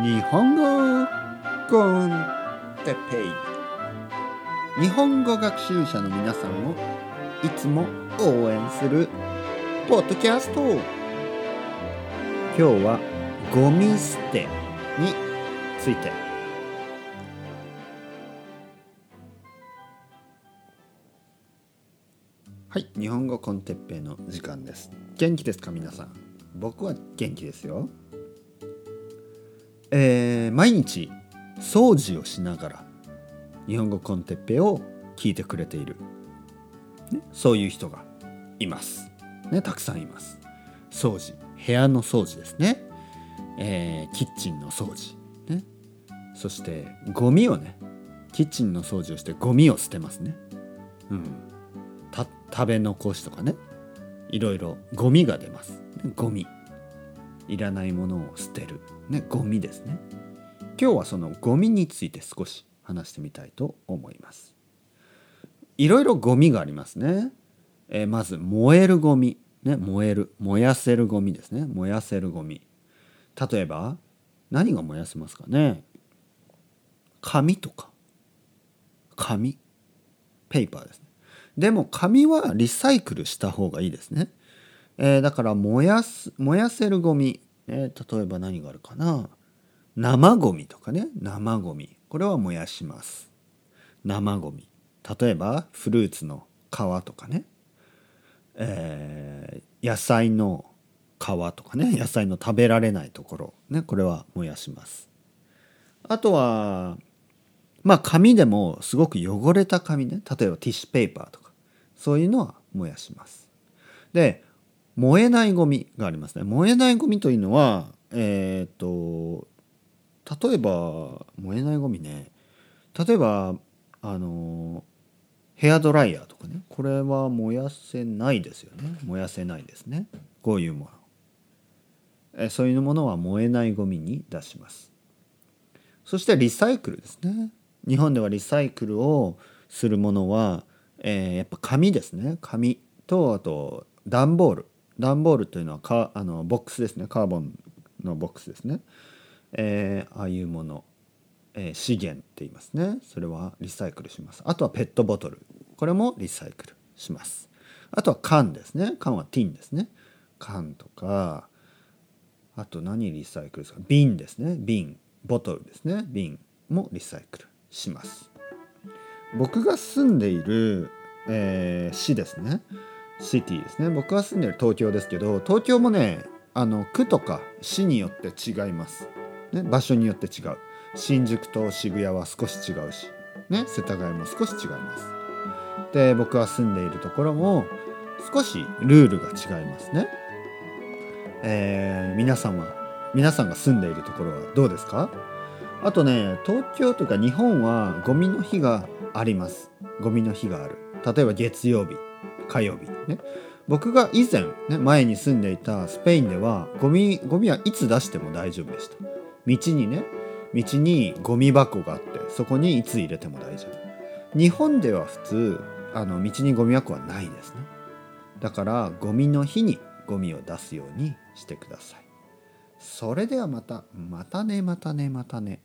日本語コンテペイ。日本語学習者の皆さんをいつも応援するポッドキャスト。今日はゴミ捨てについて。はい日本語コンテッペイの時間です。元気ですか皆さん？僕は元気ですよ。えー毎日掃除をしながら日本語コンテッペを聞いてくれている、ね、そういう人がいます、ね、たくさんいます。掃除。部屋の掃除ですね、えーキッチンの掃除、ね、そしてゴミをねキッチンの掃除をしてゴミを捨てますね、うん、た食べ残しとかね。いろいろゴミが出ます。ゴミ。いらないものを捨てる。ねゴミですね。今日はそのゴミについて少し話してみたいと思います。いろいろゴミがありますね、えーまず燃えるゴミ。ね燃える燃やせるゴミですね。燃やせるゴミ。例えば何が燃やせますかね。紙とか。紙。ペーパーですね。でも紙はリサイクルした方がいいですね、えーだから燃やす燃やせるゴミ、えー例えば何があるかな？生ゴミとかね。生ゴミ。これは燃やします。生ゴミ。例えばフルーツの皮とかね、えー野菜の皮とかね。野菜の食べられないところ。ねこれは燃やします。あとはまあ紙でもすごく汚れた紙ね。例えばティッシュペーパーとか。そういうのは燃やします。で燃えないゴミがありますね。燃えないゴミというのはえっ、と例えば燃えないゴミね。例えばあのヘアドライヤーとかね。これは燃やせないですよね。燃やせないですね。こういうも。のえそういうものは燃えないゴミに出します。そしてリサイクルですね。日本ではリサイクルをするものは、えーやっぱ紙ですね。紙とあと段ボール。段ボールというのはかあのボックスですね。カーボンのボックスですね、えーああいうもの、えー資源って言いますね。それはリサイクルします。あとはペットボトル。これもリサイクルします。あとは缶ですね。缶はティンですね。缶とかあと何リサイクルですか？瓶ですね。瓶ボトルですね。瓶もリサイクルします。僕が住んでいる、えー市ですね。シティですね。僕が住んでる東京ですけど東京もねあの区とか市によって違います、ね、場所によって違う。新宿と渋谷は少し違うし、ね、世田谷も少し違います。で僕が住んでいるところも少しルールが違いますね。えー皆さんは皆さんが住んでいるところはどうですか？あとね東京とか日本はゴミの日があります。ゴミの日がある。例えば月曜日。火曜日。ね。僕が以前、ね、前に住んでいたスペインではゴミゴミはいつ出しても大丈夫でした。道にね道にゴミ箱があってそこにいつ入れても大丈夫。日本では普通あの道にゴミ箱はないですね。だからゴミの日にゴミを出すようにしてください。それではまたまたねまたねまたね。